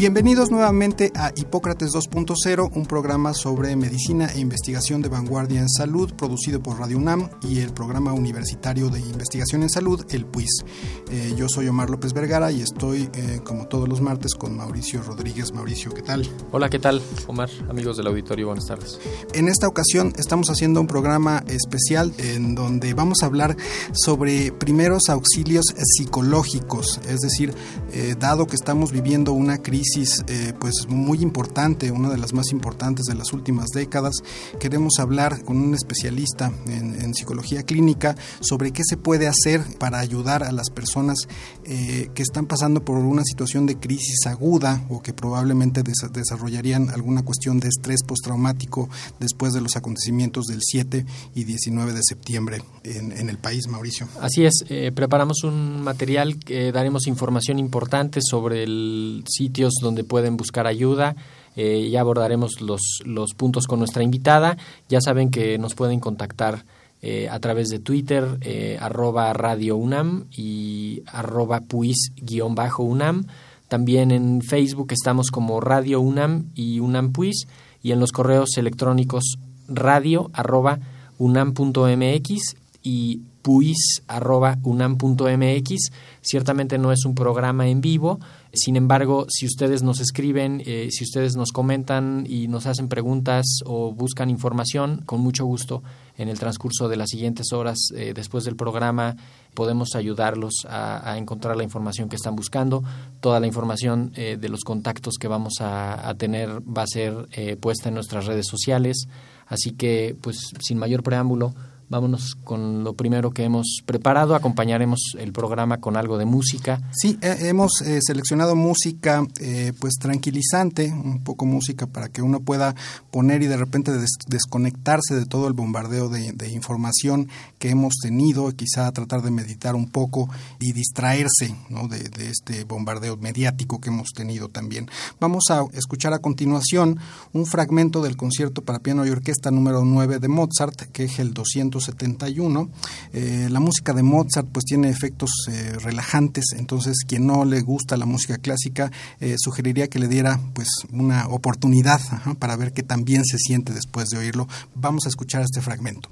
Bienvenidos nuevamente a Hipócrates 2.0, un programa sobre medicina e investigación de vanguardia en salud, producido por Radio UNAM y el Programa Universitario de Investigación en Salud, el PUIS. Eh, yo soy Omar López Vergara y estoy, eh, como todos los martes, con Mauricio Rodríguez. Mauricio, ¿qué tal? Hola, ¿qué tal, Omar? Amigos del auditorio, buenas tardes. En esta ocasión estamos haciendo un programa especial en donde vamos a hablar sobre primeros auxilios psicológicos, es decir, eh, dado que estamos viviendo una crisis eh, pues muy importante, una de las más importantes de las últimas décadas. Queremos hablar con un especialista en, psicología clínica sobre qué se puede hacer para ayudar a las personas eh, que están pasando por una situación de crisis aguda o que probablemente desarrollarían alguna cuestión de estrés postraumático después de los acontecimientos del 7 y 19 de septiembre en, el país, Mauricio. Así es, eh, preparamos un material que daremos información importante sobre el sitios donde pueden buscar ayuda. Eh, ya abordaremos los, los puntos con nuestra invitada. Ya saben que nos pueden contactar eh, a través de Twitter, eh, arroba Radio UNAM y arroba puis-UNAM. También en Facebook estamos como Radio UNAM y UNAM Puis y en los correos electrónicos radio arroba unam.mx y puis.unam.mx. Ciertamente no es un programa en vivo, sin embargo, si ustedes nos escriben, eh, si ustedes nos comentan y nos hacen preguntas o buscan información, con mucho gusto en el transcurso de las siguientes horas eh, después del programa podemos ayudarlos a, encontrar la información que están buscando. Toda la información eh, de los contactos que vamos a, a tener va a ser puesta en nuestras redes sociales. Así que, pues, sin mayor preámbulo, Vámonos con lo primero que hemos preparado. Acompañaremos el programa con algo de música. Sí, hemos eh, seleccionado música eh, pues tranquilizante, un poco música para que uno pueda poner y de repente desconectarse de todo el bombardeo de, información que hemos tenido, quizá tratar de meditar un poco y distraerse ¿no? de, de este bombardeo mediático que hemos tenido también. Vamos a escuchar a continuación un fragmento del concierto para piano y orquesta número 9 de Mozart, que es el 200 71. Eh, la música de Mozart pues tiene efectos eh, relajantes, entonces quien no le gusta la música clásica eh, sugeriría que le diera pues una oportunidad para ver qué también se siente después de oírlo. Vamos a escuchar este fragmento.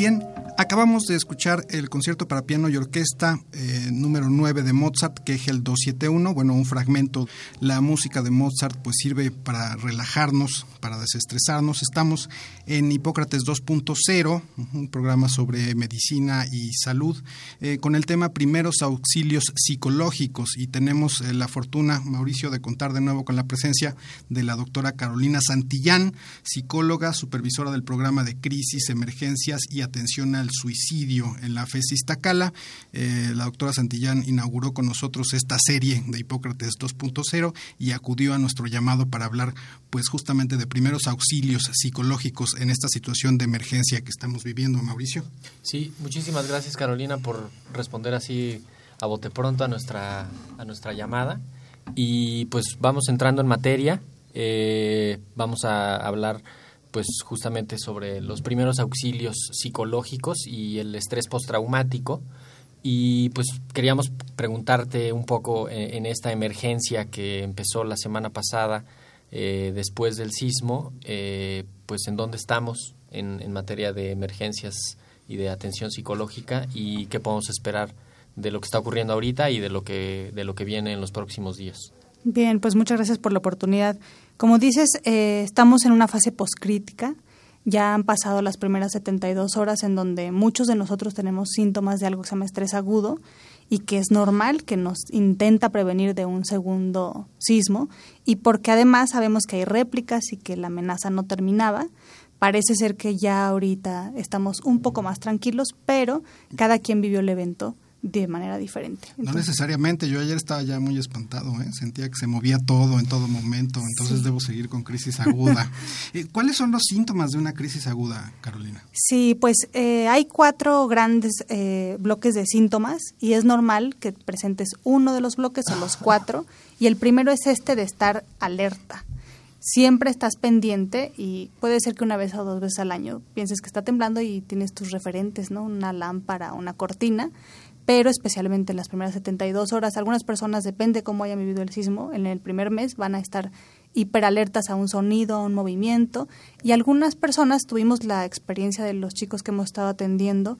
Bien, acabamos de escuchar el concierto para piano y orquesta eh, 9 de Mozart, que es el 271, bueno, un fragmento. La música de Mozart pues sirve para relajarnos, para desestresarnos. Estamos en Hipócrates 2.0, un programa sobre medicina y salud, eh, con el tema primeros auxilios psicológicos y tenemos eh, la fortuna, Mauricio, de contar de nuevo con la presencia de la doctora Carolina Santillán, psicóloga, supervisora del programa de crisis, emergencias y atención al suicidio en la FES Iztacala. Eh, la doctora Santillán inauguró con nosotros esta serie de Hipócrates 2.0 y acudió a nuestro llamado para hablar pues justamente de primeros auxilios psicológicos en esta situación de emergencia que estamos viviendo, Mauricio. Sí, muchísimas gracias Carolina por responder así a bote pronto a nuestra, a nuestra llamada. Y pues vamos entrando en materia, eh, vamos a hablar pues justamente sobre los primeros auxilios psicológicos y el estrés postraumático. Y pues queríamos preguntarte un poco en, en esta emergencia que empezó la semana pasada eh, después del sismo, eh, pues en dónde estamos en, en materia de emergencias y de atención psicológica y qué podemos esperar de lo que está ocurriendo ahorita y de lo que de lo que viene en los próximos días. Bien, pues muchas gracias por la oportunidad. Como dices, eh, estamos en una fase poscrítica. Ya han pasado las primeras 72 horas en donde muchos de nosotros tenemos síntomas de algo que se llama estrés agudo y que es normal, que nos intenta prevenir de un segundo sismo y porque además sabemos que hay réplicas y que la amenaza no terminaba. Parece ser que ya ahorita estamos un poco más tranquilos, pero cada quien vivió el evento de manera diferente. no necesariamente, yo ayer estaba ya muy espantado, ¿eh? sentía que se movía todo en todo momento, entonces Sí. debo seguir con crisis aguda. Eh, ¿Cuáles son los síntomas de una crisis aguda, Carolina? Sí, pues eh, hay cuatro grandes eh, bloques de síntomas y es normal que presentes uno de los bloques o los cuatro y el primero es este de estar alerta. Siempre estás pendiente y puede ser que una vez o dos veces al año pienses que está temblando y tienes tus referentes, ¿no? Una lámpara, una cortina, pero especialmente en las primeras 72 horas. Algunas personas, depende cómo hayan vivido el sismo, en el primer mes van a estar hiperalertas a un sonido, a un movimiento, y algunas personas tuvimos la experiencia de los chicos que hemos estado atendiendo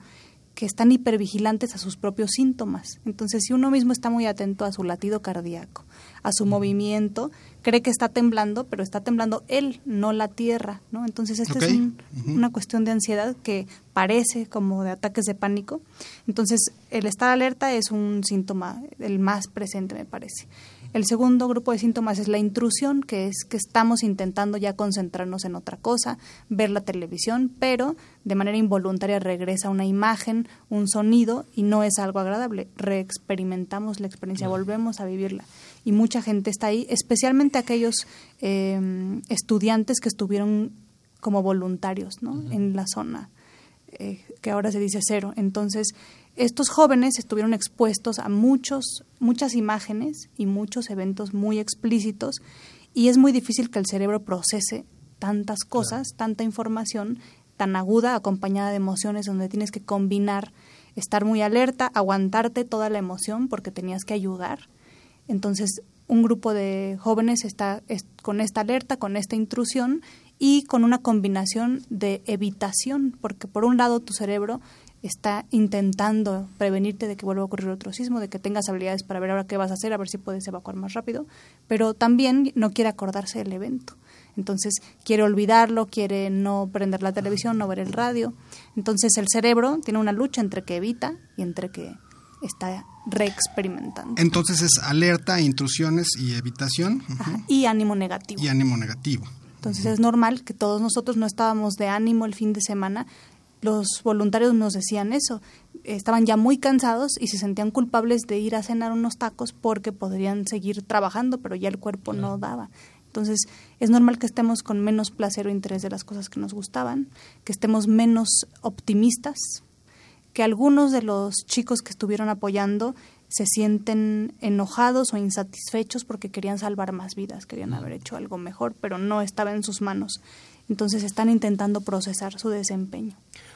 que están hipervigilantes a sus propios síntomas. Entonces, si uno mismo está muy atento a su latido cardíaco, a su movimiento, cree que está temblando, pero está temblando él, no la tierra, ¿no? Entonces, esta es un- una cuestión de ansiedad que parece como de ataques de pánico. Entonces, el estar alerta es un síntoma el más presente, me parece. El segundo grupo de síntomas es la intrusión, que es que estamos intentando ya concentrarnos en otra cosa, ver la televisión, pero de manera involuntaria regresa una imagen, un sonido y no es algo agradable. Reexperimentamos la experiencia, volvemos a vivirla. Y mucha gente está ahí, especialmente aquellos eh, estudiantes que estuvieron como voluntarios ¿no? en la zona eh, que ahora se dice cero. Entonces, estos jóvenes estuvieron expuestos a muchos, muchas imágenes y muchos eventos muy explícitos y es muy difícil que el cerebro procese tantas cosas, tanta información tan aguda, acompañada de emociones donde tienes que combinar, estar muy alerta, aguantarte toda la emoción porque tenías que ayudar. Entonces, un grupo de jóvenes está es- con esta alerta, con esta intrusión y con una combinación de evitación, porque por un lado tu cerebro está intentando prevenirte de que vuelva a ocurrir otro sismo, de que tengas habilidades para ver ahora qué vas a hacer, a ver si puedes evacuar más rápido, pero también no quiere acordarse del evento. Entonces quiere olvidarlo, quiere no prender la televisión, no ver el radio. Entonces el cerebro tiene una lucha entre que evita y entre que está reexperimentando. Entonces es alerta, intrusiones y evitación Ajá, Y ánimo negativo. y ánimo negativo. Entonces es normal que todos nosotros no estábamos de ánimo el fin de semana. Los voluntarios nos decían eso. Estaban ya muy cansados y se sentían culpables de ir a cenar unos tacos porque podrían seguir trabajando, pero ya el cuerpo no daba. Entonces es normal que estemos con menos placer o interés de las cosas que nos gustaban, que estemos menos optimistas, que algunos de los chicos que estuvieron apoyando se sienten enojados o insatisfechos porque querían salvar más vidas, querían haber hecho algo mejor, pero no estaba en sus manos. Entonces están intentando procesar su desempeño.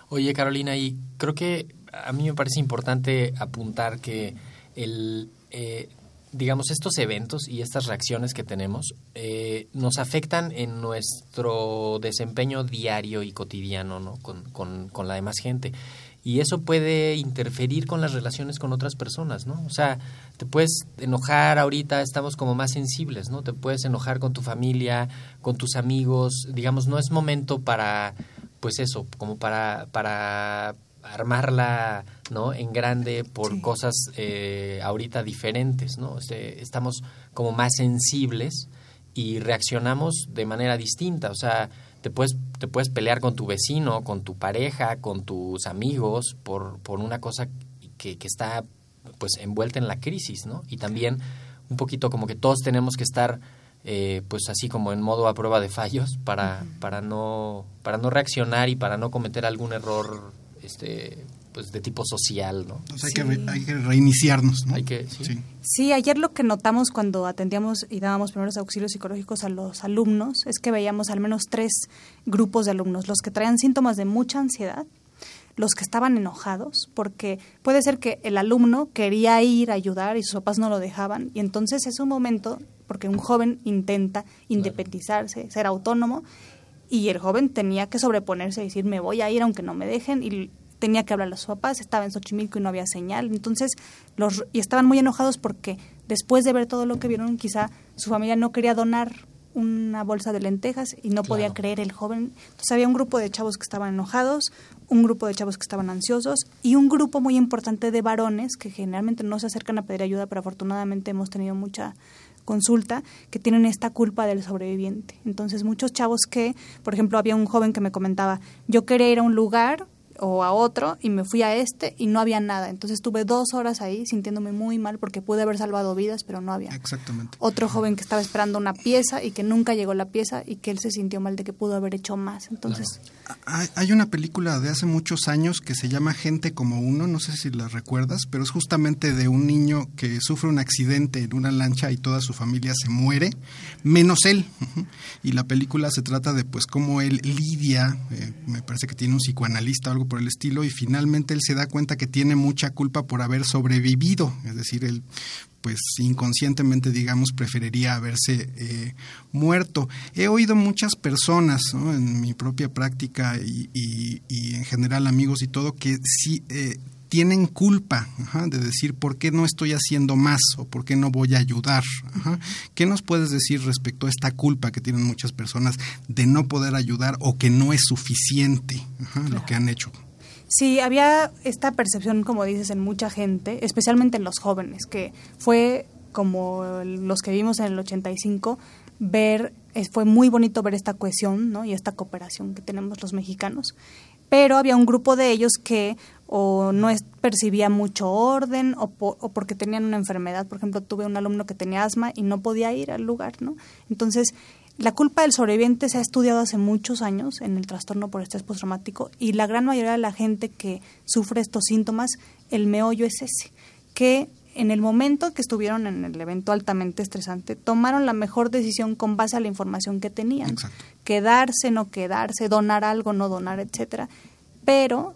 Oye, Carolina, y creo que a mí me parece importante apuntar que el, eh, digamos, estos eventos y estas reacciones que tenemos eh, nos afectan en nuestro desempeño diario y cotidiano ¿no? con, con, con, la demás gente. Y eso puede interferir con las relaciones con otras personas, ¿no? O sea, te puedes enojar ahorita, estamos como más sensibles, ¿no? Te puedes enojar con tu familia, con tus amigos, digamos, no es momento para, pues eso, como para, para armarla no en grande por cosas eh, ahorita diferentes no este, estamos como más sensibles y reaccionamos de manera distinta o sea te puedes te puedes pelear con tu vecino con tu pareja con tus amigos por por una cosa que, que está pues envuelta en la crisis no y también un poquito como que todos tenemos que estar eh, pues así como en modo a prueba de fallos para, para no para no reaccionar y para no cometer algún error este pues de tipo social, ¿no? hay, que hay, que reiniciarnos, ¿no? Hay que, sí. sí. ayer lo que notamos cuando atendíamos y dábamos primeros auxilios psicológicos a los alumnos es que veíamos al menos tres grupos de alumnos, los que traían síntomas de mucha ansiedad, los que estaban enojados, porque puede ser que el alumno quería ir a ayudar y sus papás no lo dejaban, y entonces es un momento, porque un joven intenta independizarse, ser autónomo, y el joven tenía que sobreponerse y decir, me voy a ir aunque no me dejen, y tenía que hablar a sus papás, estaba en Xochimilco y no había señal. Entonces, los, y estaban muy enojados porque después de ver todo lo que vieron, quizá su familia no quería donar una bolsa de lentejas y no podía creer el joven. Entonces había un grupo de chavos que estaban enojados, un grupo de chavos que estaban ansiosos y un grupo muy importante de varones que generalmente no se acercan a pedir ayuda, pero afortunadamente hemos tenido mucha consulta que tienen esta culpa del sobreviviente. Entonces muchos chavos que, por ejemplo, había un joven que me comentaba, yo quería ir a un lugar o a otro y me fui a este y no había nada. Entonces estuve dos horas ahí sintiéndome muy mal porque pude haber salvado vidas, pero no había. Exactamente. Otro joven que estaba esperando una pieza y que nunca llegó la pieza y que él se sintió mal de que pudo haber hecho más. Entonces... Hay una película de hace muchos años que se llama Gente como uno, no sé si la recuerdas, pero es justamente de un niño que sufre un accidente en una lancha y toda su familia se muere, menos él. Y la película se trata de pues cómo él lidia, eh, me parece que tiene un psicoanalista o algo por el estilo, y finalmente él se da cuenta que tiene mucha culpa por haber sobrevivido, es decir, él pues inconscientemente, digamos, preferiría haberse eh, muerto. He oído muchas personas en mi propia práctica y, en general amigos y todo que sí eh, tienen culpa de decir por qué no estoy haciendo más o por qué no voy a ayudar. ¿Qué nos puedes decir respecto a esta culpa que tienen muchas personas de no poder ayudar o que no es suficiente lo que han hecho? Sí, había esta percepción, como dices, en mucha gente, especialmente en los jóvenes, que fue como los que vimos en el 85, ver, fue muy bonito ver esta cohesión ¿no? y esta cooperación que tenemos los mexicanos, pero había un grupo de ellos que o no percibía mucho orden o, o, porque tenían una enfermedad. Por ejemplo, tuve un alumno que tenía asma y no podía ir al lugar, ¿no? Entonces, la culpa del sobreviviente se ha estudiado hace muchos años en el trastorno por estrés postraumático y la gran mayoría de la gente que sufre estos síntomas, el meollo es ese, que en el momento que estuvieron en el evento altamente estresante, tomaron la mejor decisión con base a la información que tenían. Quedarse, no quedarse, donar algo, no donar, etcétera. Pero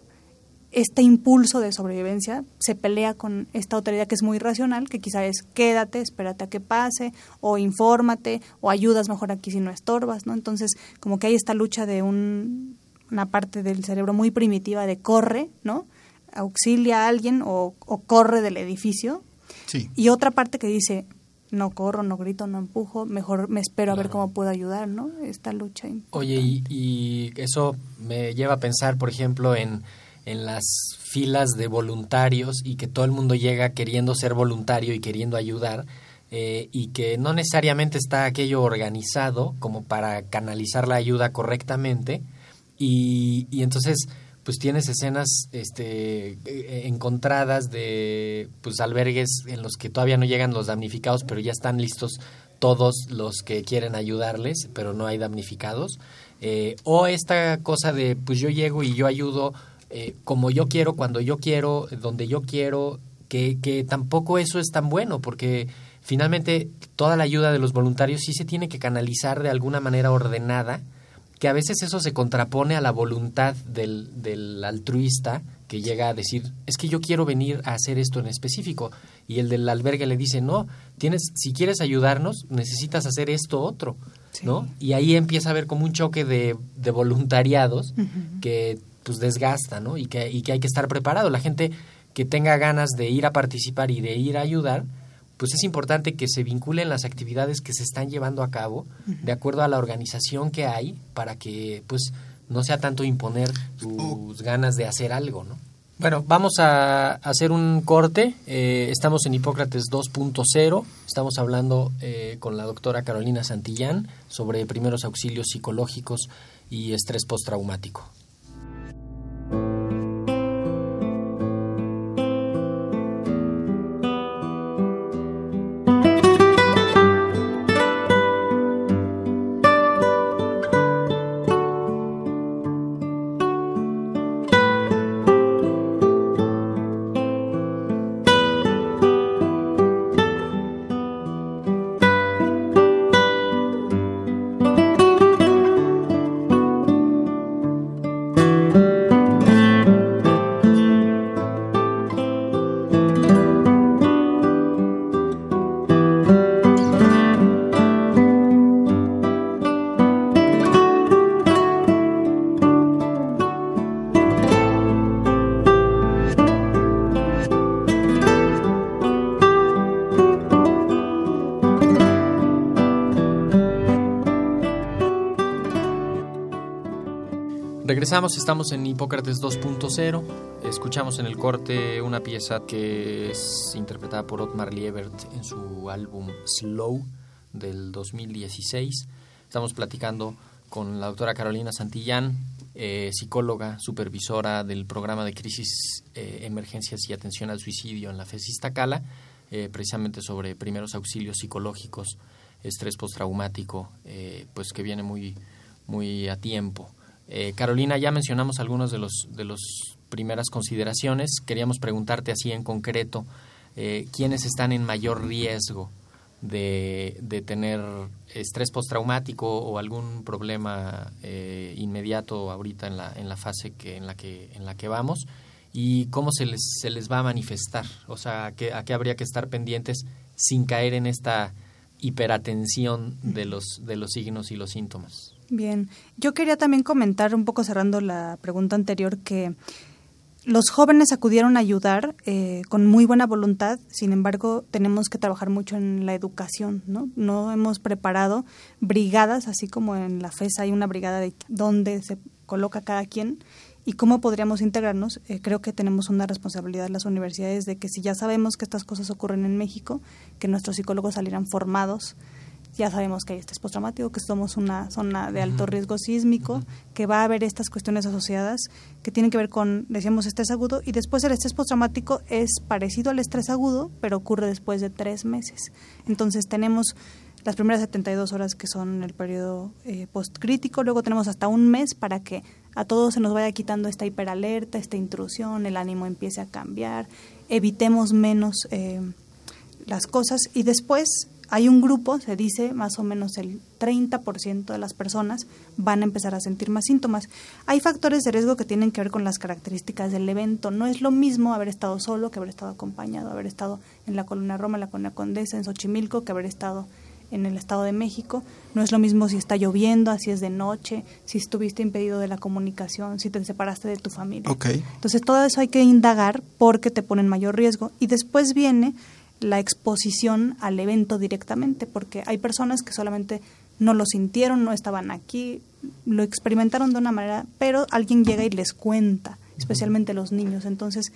este impulso de sobrevivencia se pelea con esta autoridad que es muy racional, que quizá es quédate, espérate a que pase, o infórmate, o ayudas mejor aquí si no estorbas, ¿no? Entonces, como que hay esta lucha de un, una parte del cerebro muy primitiva de corre, ¿no? Auxilia a alguien o, corre del edificio. Y otra parte que dice, no corro, no grito, no empujo, mejor me espero a ver cómo puedo ayudar, ¿no? Esta lucha. Oye, y, y eso me lleva a pensar, por ejemplo, en en las filas de voluntarios y que todo el mundo llega queriendo ser voluntario y queriendo ayudar eh, y que no necesariamente está aquello organizado como para canalizar la ayuda correctamente y, y entonces pues tienes escenas este, eh, encontradas de pues albergues en los que todavía no llegan los damnificados pero ya están listos todos los que quieren ayudarles pero no hay damnificados. Eh, o esta cosa de pues yo llego y yo ayudo eh, como yo quiero, cuando yo quiero, donde yo quiero, que, que tampoco eso es tan bueno, porque finalmente toda la ayuda de los voluntarios sí se tiene que canalizar de alguna manera ordenada, que a veces eso se contrapone a la voluntad del, del altruista que llega a decir, es que yo quiero venir a hacer esto en específico. Y el del albergue le dice, no, tienes, si quieres ayudarnos, necesitas hacer esto otro, ¿no? Y ahí empieza a haber como un choque de, de voluntariados que pues desgasta, ¿no? Y que, y que hay que estar preparado. La gente que tenga ganas de ir a participar y de ir a ayudar, pues es importante que se vinculen las actividades que se están llevando a cabo de acuerdo a la organización que hay para que pues no sea tanto imponer tus ganas de hacer algo, ¿no? Bueno, vamos a hacer un corte. Eh, estamos en Hipócrates 2.0. Estamos hablando eh, con la doctora Carolina Santillán sobre primeros auxilios psicológicos y estrés postraumático. Regresamos, estamos en Hipócrates 2.0. Escuchamos en el corte una pieza que es interpretada por Otmar Liebert en su álbum Slow del 2016. Estamos platicando con la doctora Carolina Santillán, eh, psicóloga, supervisora del programa de crisis, eh, emergencias y atención al suicidio en la FES Iztacala, eh, precisamente sobre primeros auxilios psicológicos, estrés postraumático, pues que viene muy, muy a tiempo. Eh, Carolina, ya mencionamos algunas de los de las primeras consideraciones. Queríamos preguntarte así en concreto, eh, ¿quiénes están en mayor riesgo de, de tener estrés postraumático o algún problema eh, inmediato ahorita en la, en la fase que, en, la que, en la que vamos? ¿Y cómo se les, se les va a manifestar? O sea, ¿a qué, ¿a qué habría que estar pendientes sin caer en esta hiperatención de los, de los signos y los síntomas? Bien, yo quería también comentar, un poco cerrando la pregunta anterior, que los jóvenes acudieron a ayudar eh, con muy buena voluntad, sin embargo, tenemos que trabajar mucho en la educación, ¿no? No hemos preparado brigadas, así como en la FES hay una brigada de donde se coloca cada quien y cómo podríamos integrarnos. Eh, creo que tenemos una responsabilidad las universidades de que si ya sabemos que estas cosas ocurren en México, que nuestros psicólogos salieran formados ya sabemos que hay estrés postraumático, que somos una zona de alto riesgo sísmico, que va a haber estas cuestiones asociadas que tienen que ver con, decíamos, estrés agudo, y después el estrés postraumático es parecido al estrés agudo, pero ocurre después de tres meses. Entonces tenemos las primeras 72 horas que son el periodo eh, postcrítico, luego tenemos hasta un mes para que a todos se nos vaya quitando esta hiperalerta, esta intrusión, el ánimo empiece a cambiar, evitemos menos eh, las cosas y después hay un grupo, se dice más o menos el 30% de las personas van a empezar a sentir más síntomas. Hay factores de riesgo que tienen que ver con las características del evento. No es lo mismo haber estado solo que haber estado acompañado, haber estado en la Colonia Roma, en la Colonia Condesa, en Xochimilco, que haber estado en el Estado de México. No es lo mismo si está lloviendo, si es de noche, si estuviste impedido de la comunicación, si te separaste de tu familia. Entonces todo eso hay que indagar porque te pone en mayor riesgo. Y después viene la exposición al evento directamente, porque hay personas que solamente no lo sintieron, no estaban aquí, lo experimentaron de una manera, pero alguien llega y les cuenta, especialmente los niños. Entonces,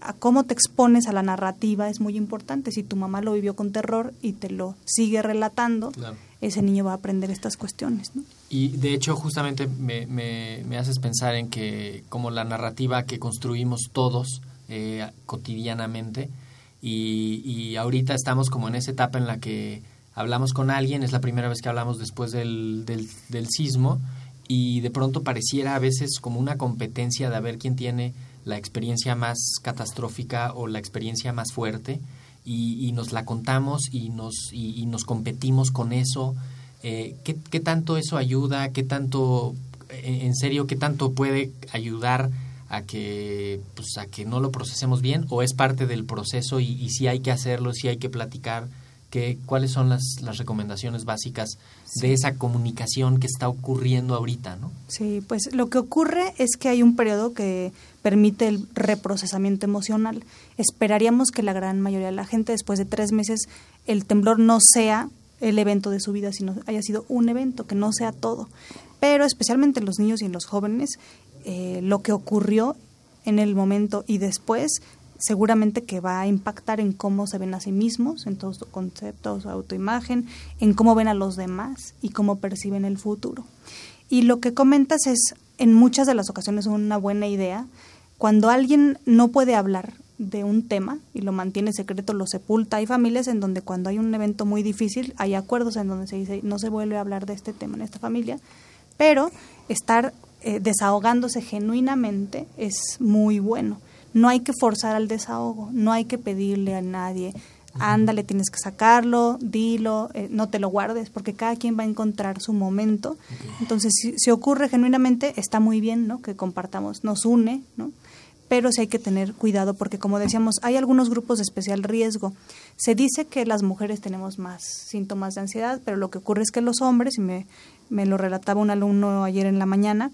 a cómo te expones a la narrativa es muy importante. Si tu mamá lo vivió con terror y te lo sigue relatando, ese niño va a aprender estas cuestiones. ¿no? Y de hecho, justamente me, me, me, haces pensar en que como la narrativa que construimos todos eh, cotidianamente, y, ahorita estamos como en esa etapa en la que hablamos con alguien, es la primera vez que hablamos después del, del, sismo y de pronto pareciera a veces como una competencia de a ver quién tiene la experiencia más catastrófica o la experiencia más fuerte y, nos la contamos y nos, y, nos competimos con eso. Eh, ¿qué, tanto eso ayuda? ¿Qué tanto, en serio, qué tanto puede ayudar a que pues a que no lo procesemos bien o es parte del proceso y, y si hay que hacerlo, si hay que platicar, que, cuáles son las, las recomendaciones básicas de esa comunicación que está ocurriendo ahorita, ¿no? Sí, pues lo que ocurre es que hay un periodo que permite el reprocesamiento emocional. Esperaríamos que la gran mayoría de la gente después de tres meses el temblor no sea el evento de su vida, sino haya sido un evento, que no sea todo. Pero especialmente en los niños y en los jóvenes, eh, lo que ocurrió en el momento y después seguramente que va a impactar en cómo se ven a sí mismos, en todos sus conceptos, su autoimagen, en cómo ven a los demás y cómo perciben el futuro. Y lo que comentas es, en muchas de las ocasiones, una buena idea. Cuando alguien no puede hablar de un tema y lo mantiene secreto, lo sepulta. Hay familias en donde cuando hay un evento muy difícil, hay acuerdos en donde se dice no se vuelve a hablar de este tema en esta familia, pero estar eh, desahogándose genuinamente es muy bueno no hay que forzar al desahogo, no hay que pedirle a nadie, ándale, tienes que sacarlo, dilo, eh, no te lo guardes, porque cada quien va a encontrar su momento. Entonces, si, si, ocurre genuinamente, está muy bien, ¿no? Que compartamos, nos une, ¿no? Pero sí hay que tener cuidado porque, como decíamos, hay algunos grupos de especial riesgo. Se dice que las mujeres tenemos más síntomas de ansiedad, pero lo que ocurre es que los hombres, y me, me lo relataba un alumno ayer en la mañana,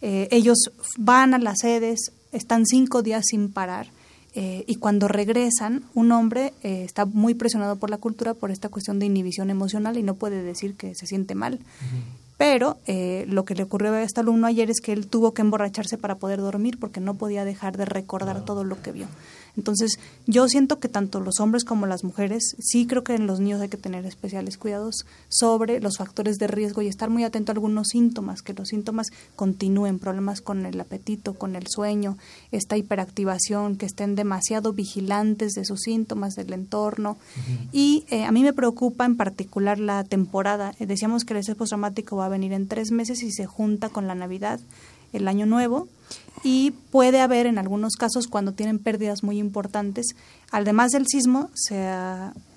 eh, ellos van a las sedes, están cinco días sin parar eh, y cuando regresan, un hombre eh, está muy presionado por la cultura por esta cuestión de inhibición emocional y no puede decir que se siente mal. Pero eh, lo que le ocurrió a este alumno ayer es que él tuvo que emborracharse para poder dormir porque no podía dejar de recordar todo lo que vio. Entonces, yo siento que tanto los hombres como las mujeres, sí creo que en los niños hay que tener especiales cuidados sobre los factores de riesgo y estar muy atento a algunos síntomas, que los síntomas continúen, problemas con el apetito, con el sueño, esta hiperactivación, que estén demasiado vigilantes de sus síntomas, del entorno. Y eh, a mí me preocupa en particular la temporada. Eh, decíamos que el estrés postraumático va a venir en tres meses y se junta con la Navidad el año nuevo y puede haber en algunos casos cuando tienen pérdidas muy importantes, además del sismo, se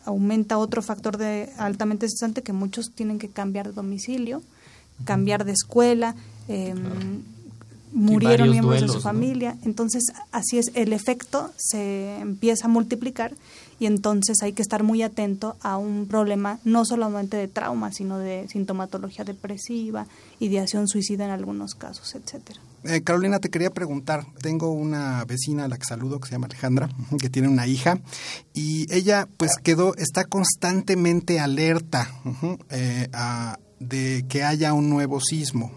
aumenta otro factor de altamente estresante que muchos tienen que cambiar de domicilio, cambiar de escuela, eh, murieron miembros de su familia, entonces así es, el efecto se empieza a multiplicar y entonces hay que estar muy atento a un problema no solamente de trauma, sino de sintomatología depresiva, ideación suicida en algunos casos, etcétera. Eh, Carolina, te quería preguntar, tengo una vecina a la que saludo que se llama Alejandra, que tiene una hija y ella pues quedó, está constantemente alerta eh, a de que haya un nuevo sismo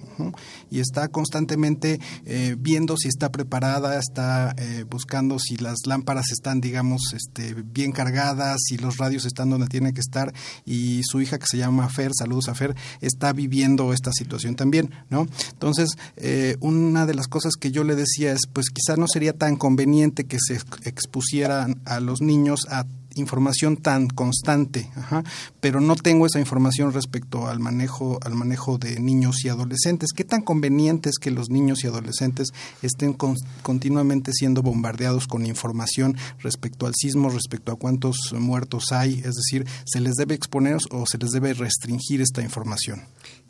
y está constantemente eh, viendo si está preparada, está eh, buscando si las lámparas están, digamos, este, bien cargadas, si los radios están donde tienen que estar y su hija que se llama Fer, saludos a Fer, está viviendo esta situación también, ¿no? Entonces, eh, una de las cosas que yo le decía es, pues quizá no sería tan conveniente que se expusieran a los niños a información tan constante, pero no tengo esa información respecto al manejo, al manejo de niños y adolescentes. ¿Qué tan conveniente es que los niños y adolescentes estén continuamente siendo bombardeados con información respecto al sismo, respecto a cuántos muertos hay? Es decir, ¿se les debe exponer o se les debe restringir esta información?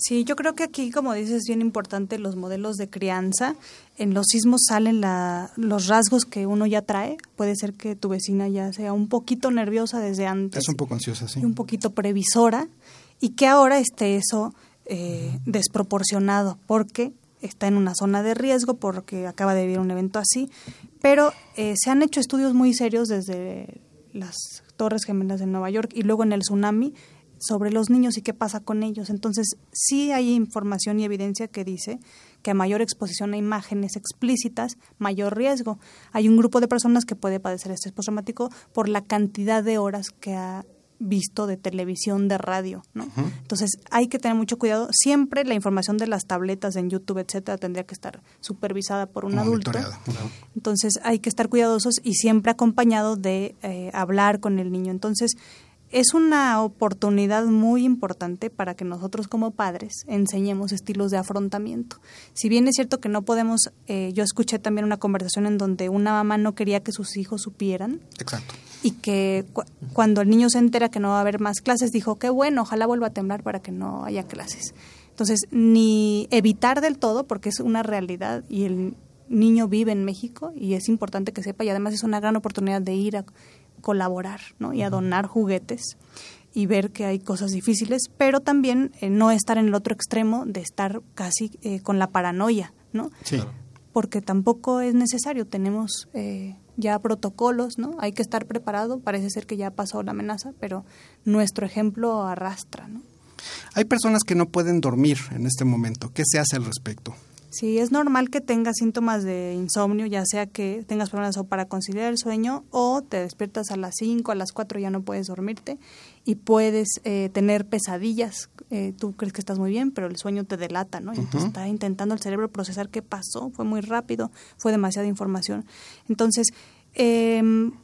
Sí, yo creo que aquí, como dices, es bien importante los modelos de crianza. En los sismos salen la, los rasgos que uno ya trae. Puede ser que tu vecina ya sea un poquito nerviosa desde antes. Es un poco ansiosa, sí. Y un poquito previsora. Y que ahora esté eso eh, desproporcionado porque está en una zona de riesgo, porque acaba de vivir un evento así. Pero eh, se han hecho estudios muy serios desde las Torres Gemelas de Nueva York y luego en el tsunami sobre los niños y qué pasa con ellos. Entonces, sí hay información y evidencia que dice que a mayor exposición a imágenes explícitas, mayor riesgo. Hay un grupo de personas que puede padecer estrés postraumático por la cantidad de horas que ha visto de televisión, de radio, ¿no? Entonces, hay que tener mucho cuidado. Siempre la información de las tabletas en YouTube, etcétera, tendría que estar supervisada por un adulto. Entonces, hay que estar cuidadosos y siempre acompañado de eh, hablar con el niño. Entonces, es una oportunidad muy importante para que nosotros como padres enseñemos estilos de afrontamiento. Si bien es cierto que no podemos, eh, yo escuché también una conversación en donde una mamá no quería que sus hijos supieran. Exacto. Y que cuando el niño se entera que no va a haber más clases, dijo, qué bueno, ojalá vuelva a temblar para que no haya clases. Entonces, ni evitar del todo, porque es una realidad y el niño vive en México y es importante que sepa y además es una gran oportunidad de ir a colaborar ¿no? y a donar juguetes y ver que hay cosas difíciles, pero también eh, no estar en el otro extremo de estar casi eh, con la paranoia, ¿no? Sí. Porque tampoco es necesario, tenemos eh, ya protocolos, ¿no? Hay que estar preparado, parece ser que ya pasó la amenaza, pero nuestro ejemplo arrastra, ¿no? Hay personas que no pueden dormir en este momento. ¿Qué se hace al respecto? Sí, es normal que tengas síntomas de insomnio, ya sea que tengas problemas o para conciliar el sueño o te despiertas a las 5, a las 4 ya no puedes dormirte y puedes eh, tener pesadillas. Eh, tú crees que estás muy bien, pero el sueño te delata, ¿no? Entonces está intentando el cerebro procesar qué pasó, fue muy rápido, fue demasiada información. Entonces, eh,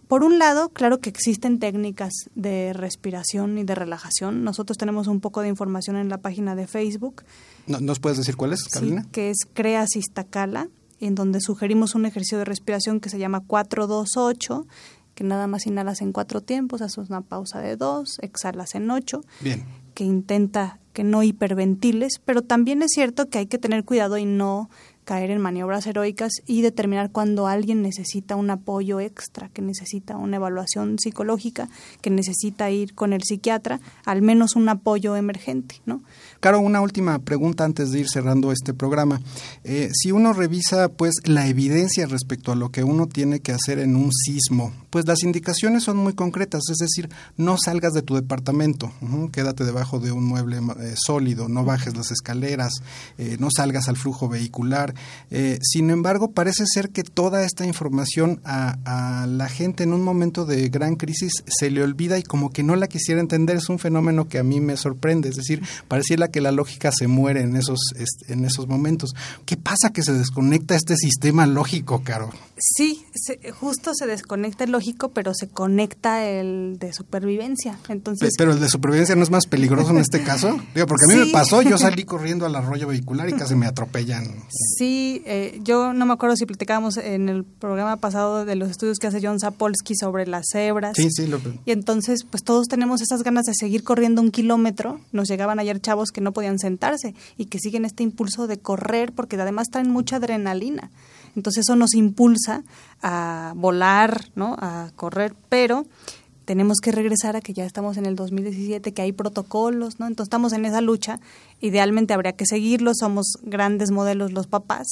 por un lado, claro que existen técnicas de respiración y de relajación. Nosotros tenemos un poco de información en la página de Facebook. ¿No- ¿Nos puedes decir cuál es, Carolina? Sí, que es Crea Sistacala, en donde sugerimos un ejercicio de respiración que se llama 428, que nada más inhalas en cuatro tiempos, haces una pausa de dos, exhalas en ocho, Bien. que intenta que no hiperventiles, pero también es cierto que hay que tener cuidado y no caer en maniobras heroicas y determinar cuando alguien necesita un apoyo extra, que necesita una evaluación psicológica, que necesita ir con el psiquiatra, al menos un apoyo emergente, ¿no? Caro, una última pregunta antes de ir cerrando este programa. Eh, si uno revisa pues la evidencia respecto a lo que uno tiene que hacer en un sismo, pues las indicaciones son muy concretas, es decir, no salgas de tu departamento, quédate debajo de un mueble eh, sólido, no bajes las escaleras, eh, no salgas al flujo vehicular. Eh, sin embargo, parece ser que toda esta información a, la gente en un momento de gran crisis se le olvida y como que no la quisiera entender. Es un fenómeno que a mí me sorprende, es decir, pareciera que la lógica se muere en esos, en esos momentos. ¿Qué pasa que se desconecta este sistema lógico, Caro? Sí, se- justo se desconecta el lógico, pero se conecta el de supervivencia. Pe- Entonces, Pero el de supervivencia no es más peligroso en este caso. Digo, porque a mí me pasó, yo salí corriendo al arroyo vehicular y casi me atropellan. sí, eh, yo no me acuerdo si platicábamos en el programa pasado de los estudios que hace John Sapolsky sobre las cebras. Sí, sí, lo, Y entonces, pues todos tenemos esas ganas de seguir corriendo un kilómetro. Nos llegaban ayer chavos que no podían sentarse y que siguen este impulso de correr porque además traen mucha adrenalina. Entonces eso nos impulsa a volar, ¿no? A correr, pero tenemos que regresar a que ya estamos en el 2017, que hay protocolos, ¿no? Entonces estamos en esa lucha. Idealmente habría que seguirlos, somos grandes modelos los papás,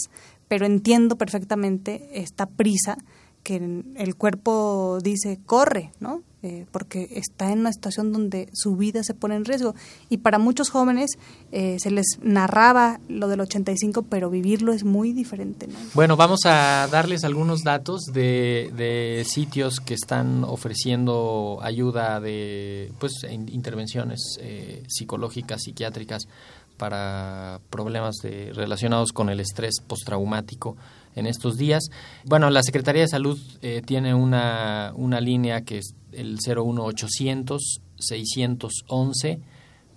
pero entiendo perfectamente esta prisa que el cuerpo dice corre, ¿no? Eh, porque está en una situación donde su vida se pone en riesgo. Y para muchos jóvenes eh, se les narraba lo del 85, pero vivirlo es muy diferente, ¿no? Bueno, vamos a darles algunos datos de, sitios que están ofreciendo ayuda de pues in- intervenciones eh, psicológicas, psiquiátricas para problemas de- relacionados con el estrés postraumático en estos días. Bueno, la Secretaría de Salud eh, tiene una, una línea que el 01800 611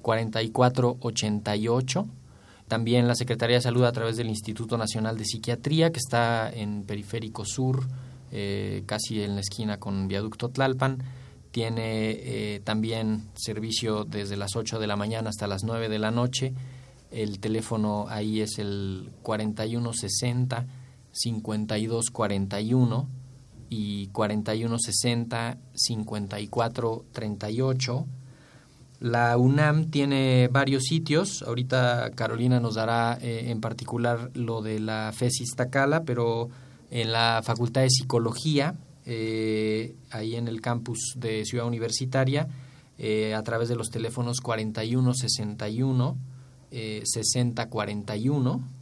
4488 también la Secretaría de Salud a través del Instituto Nacional de Psiquiatría, que está en Periférico Sur, eh, casi en la esquina con Viaducto Tlalpan. Tiene eh, también servicio desde las 8 de la mañana hasta las 9 de la noche. El teléfono ahí es el 4160 5241 y 4160 5438. La UNAM tiene varios sitios. Ahorita Carolina nos dará eh, en particular lo de la FESIS Tacala, pero en la Facultad de Psicología, eh, ahí en el campus de Ciudad Universitaria, eh, a través de los teléfonos 4161, eh, 6041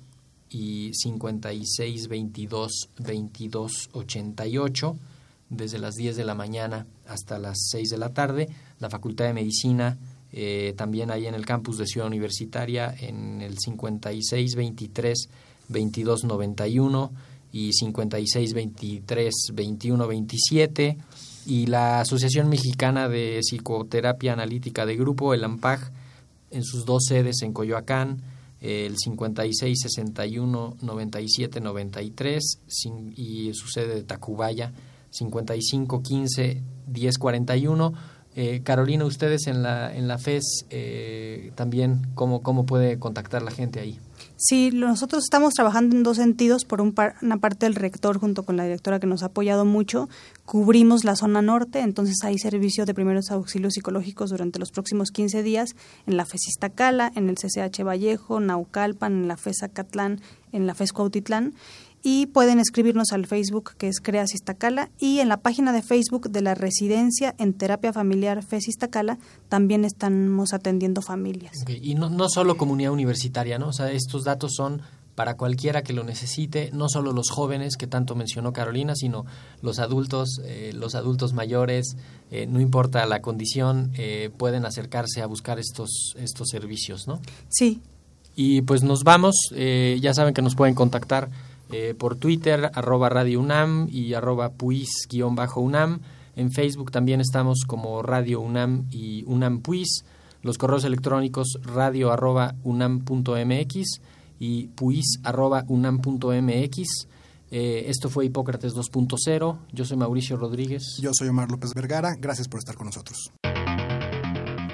y 5622 2288 desde las 10 de la mañana hasta las 6 de la tarde. La Facultad de Medicina, eh, también ahí en el campus de Ciudad Universitaria, en el 5623 2291 y 5623 2127. Y la Asociación Mexicana de Psicoterapia Analítica de Grupo, el AMPAG, en sus dos sedes en Coyoacán, el 56 61 97 93 sin- y su sede de Tacubaya 55 15 10 41 Eh, Carolina, ustedes en la, en la FES eh, también, ¿cómo, ¿cómo puede contactar la gente ahí? Sí, nosotros estamos trabajando en dos sentidos. Por un una parte, el rector, junto con la directora que nos ha apoyado mucho, cubrimos la zona norte, entonces hay servicio de primeros auxilios psicológicos durante los próximos 15 días en la FES Iztacala, en el CCH Vallejo, Naucalpan, en la FES Acatlán, en la FES Cuautitlán y pueden escribirnos al Facebook que es Creas Iztacala y en la página de Facebook de la residencia en terapia familiar FES Iztacala también estamos atendiendo familias. Y no, no solo comunidad universitaria, ¿no? O sea, estos datos son para cualquiera que lo necesite, no solo los jóvenes que tanto mencionó Carolina, sino los adultos, eh, los adultos mayores, eh, no importa la condición, eh, pueden acercarse a buscar estos, estos servicios, ¿no? Sí. Y pues nos vamos, ya saben que nos pueden contactar eh, por Twitter, arroba Radio UNAM y arroba puis-UNAM. En Facebook también estamos como Radio UNAM y UNAM Puis. Los correos electrónicos radio arroba unam.mx y puis arroba unam.mx. Eh, esto fue Hipócrates 2.0. Yo soy Mauricio Rodríguez. Yo soy Omar López Vergara. Gracias por estar con nosotros.